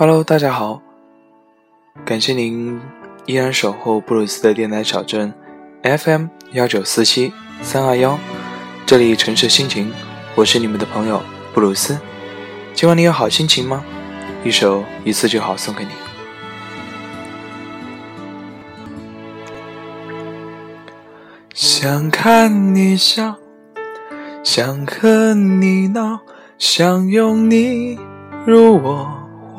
Hello，大家好，感谢您依然守候布鲁斯的电台小镇 FM 幺九四七三二幺，这里城市心情，我是你们的朋友布鲁斯，今晚你有好心情吗？一首一次就好送给你。想看你笑，想和你闹，想拥你入我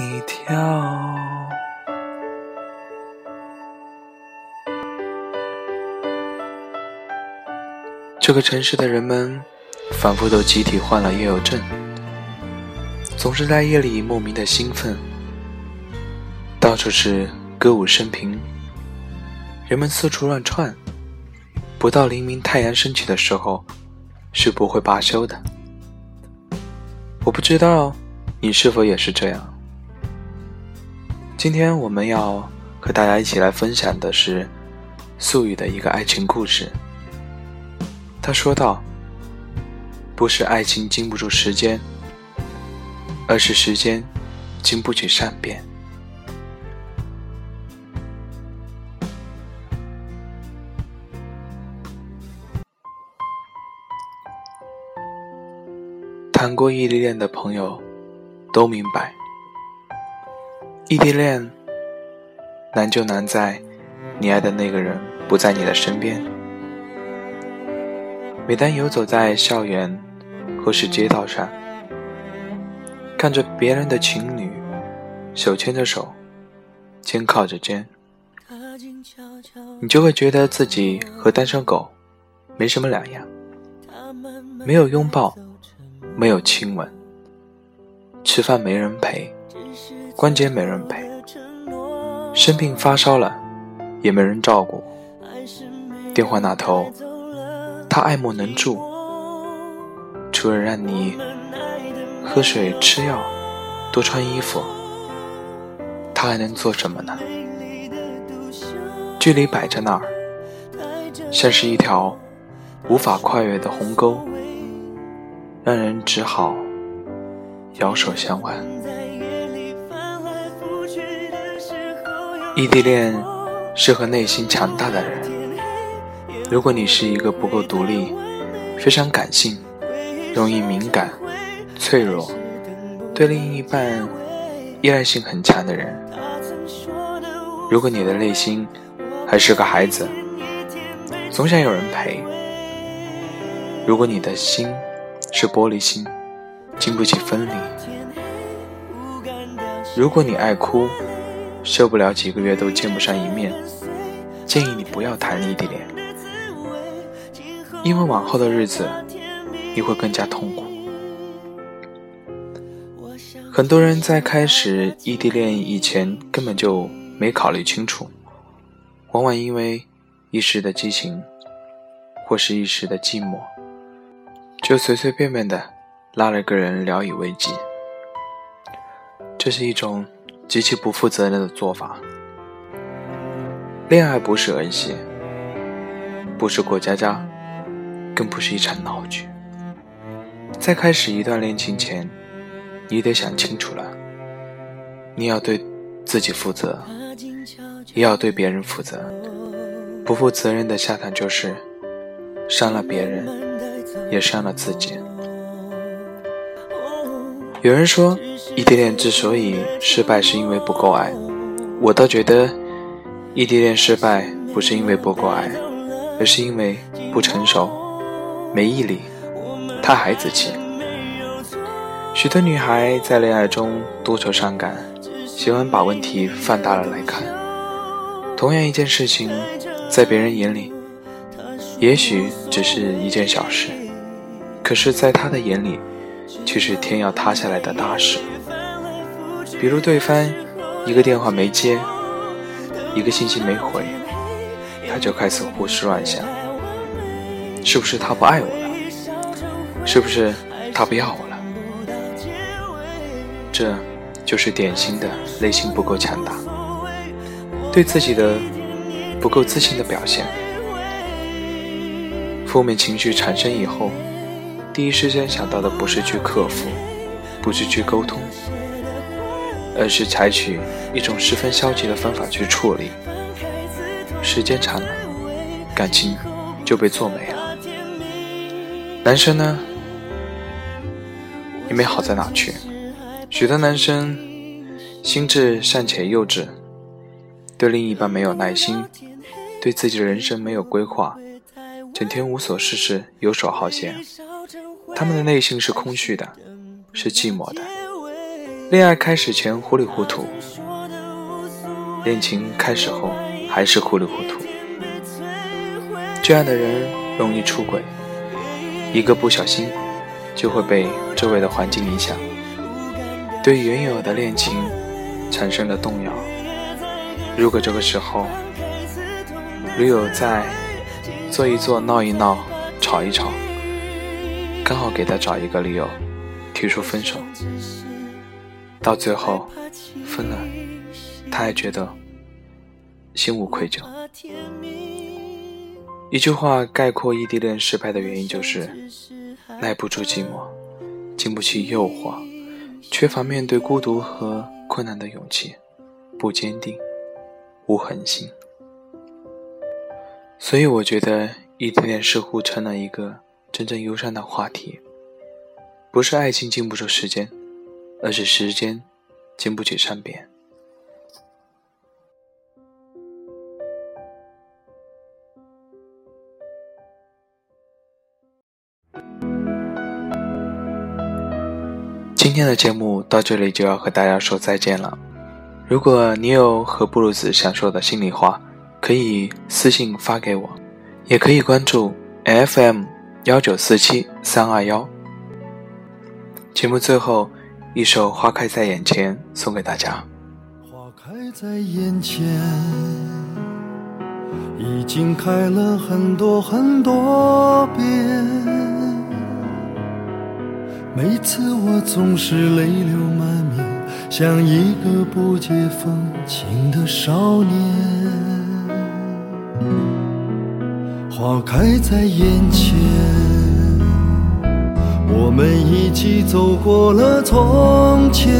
你跳？这个城市的人们仿佛都集体患了夜游症，总是在夜里莫名的兴奋。到处是歌舞升平，人们四处乱窜，不到黎明太阳升起的时候，是不会罢休的。我不知道你是否也是这样。今天我们要和大家一起来分享的是素雨的一个爱情故事。他说道：“不是爱情经不住时间，而是时间经不起善变。”谈过异地恋的朋友都明白，异地恋难就难在你爱的那个人不在你的身边。每当游走在校园或是街道上，看着别人的情侣手牵着手、肩靠着肩，你就会觉得自己和单身狗没什么两样，没有拥抱。没有亲吻，吃饭没人陪，关节没人陪，生病发烧了也没人照顾。电话那头，他爱莫能助，除了让你喝水吃药、多穿衣服，他还能做什么呢？距离摆在那儿，像是一条无法跨越的鸿沟。让人只好摇手相望。异地恋适合内心强大的人。如果你是一个不够独立、非常感性、容易敏感、脆弱、对另一半依赖性很强的人，如果你的内心还是个孩子，总想有人陪，如果你的心。是玻璃心，经不起分离。如果你爱哭，受不了几个月都见不上一面，建议你不要谈异地恋，因为往后的日子你会更加痛苦。很多人在开始异地恋以前根本就没考虑清楚，往往因为一时的激情，或是一时的寂寞。就随随便便的拉了个人聊以慰藉，这是一种极其不负责任的做法。恋爱不是儿戏，不是过家家，更不是一场闹剧。在开始一段恋情前，你得想清楚了，你要对自己负责，也要对别人负责。不负责任的下场就是伤了别人，也伤了自己。有人说。异地恋之所以失败，是因为不够爱。我倒觉得，异地恋失败不是因为不够爱，而是因为不成熟、没毅力、太孩子气。许多女孩在恋爱中多愁善感，喜欢把问题放大了来看。同样一件事情，在别人眼里，也许只是一件小事，可是，在他的眼里，却是天要塌下来的大事。比如对方一个电话没接，一个信息没回，他就开始胡思乱想：是不是他不爱我了？是不是他不要我了？这就是典型的内心不够强大，对自己的不够自信的表现。负面情绪产生以后，第一时间想到的不是去克服，不是去沟通。而是采取一种十分消极的方法去处理，时间长了，感情就被做没了。男生呢，也没好在哪去。许多男生心智尚且幼稚，对另一半没有耐心，对自己的人生没有规划，整天无所事事、游手好闲。他们的内心是空虚的，是寂寞的。恋爱开始前糊里糊涂，恋情开始后还是糊里糊涂。这样的人容易出轨，一个不小心就会被周围的环境影响，对原有的恋情产生了动摇。如果这个时候女友在做一做、闹一闹、吵一吵，刚好给他找一个理由提出分手。到最后分了，他还觉得心无愧疚。一句话概括异地恋失败的原因就是：耐不住寂寞，经不起诱惑，缺乏面对孤独和困难的勇气，不坚定，无恒心。所以我觉得异地恋似乎成了一个真正忧伤的话题，不是爱情经不住时间。而是时间经不起善变。今天的节目到这里就要和大家说再见了。如果你有和布鲁斯想说的心里话，可以私信发给我，也可以关注 FM 幺九四七三二幺。节目最后。一首《花开在眼前》送给大家。花开在眼前，已经开了很多很多遍。每次我总是泪流满面，像一个不解风情的少年。花开在眼前。我们一起走过了从前，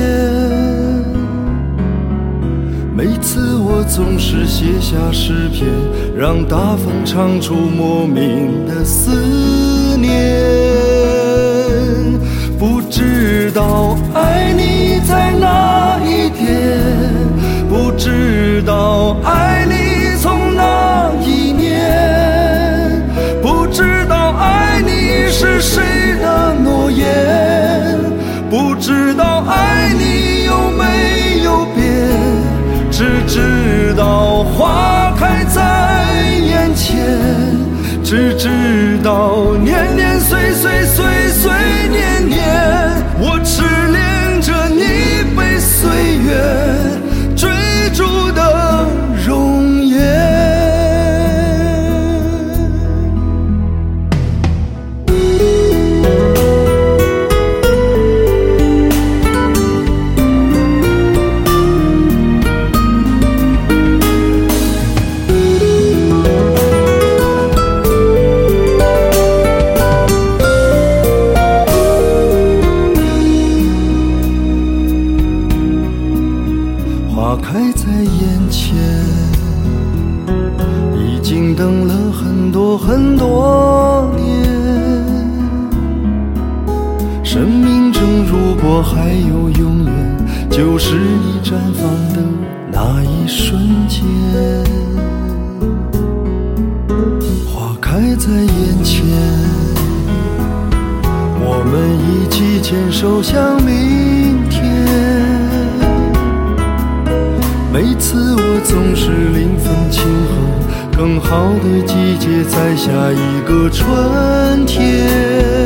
每次我总是写下诗篇，让大风唱出莫名的思念。不知道爱你在哪一天，不知道爱你从哪一年，不知道爱你是只知道年年牵手向明天。每次我总是临分前后，更好的季节在下一个春天。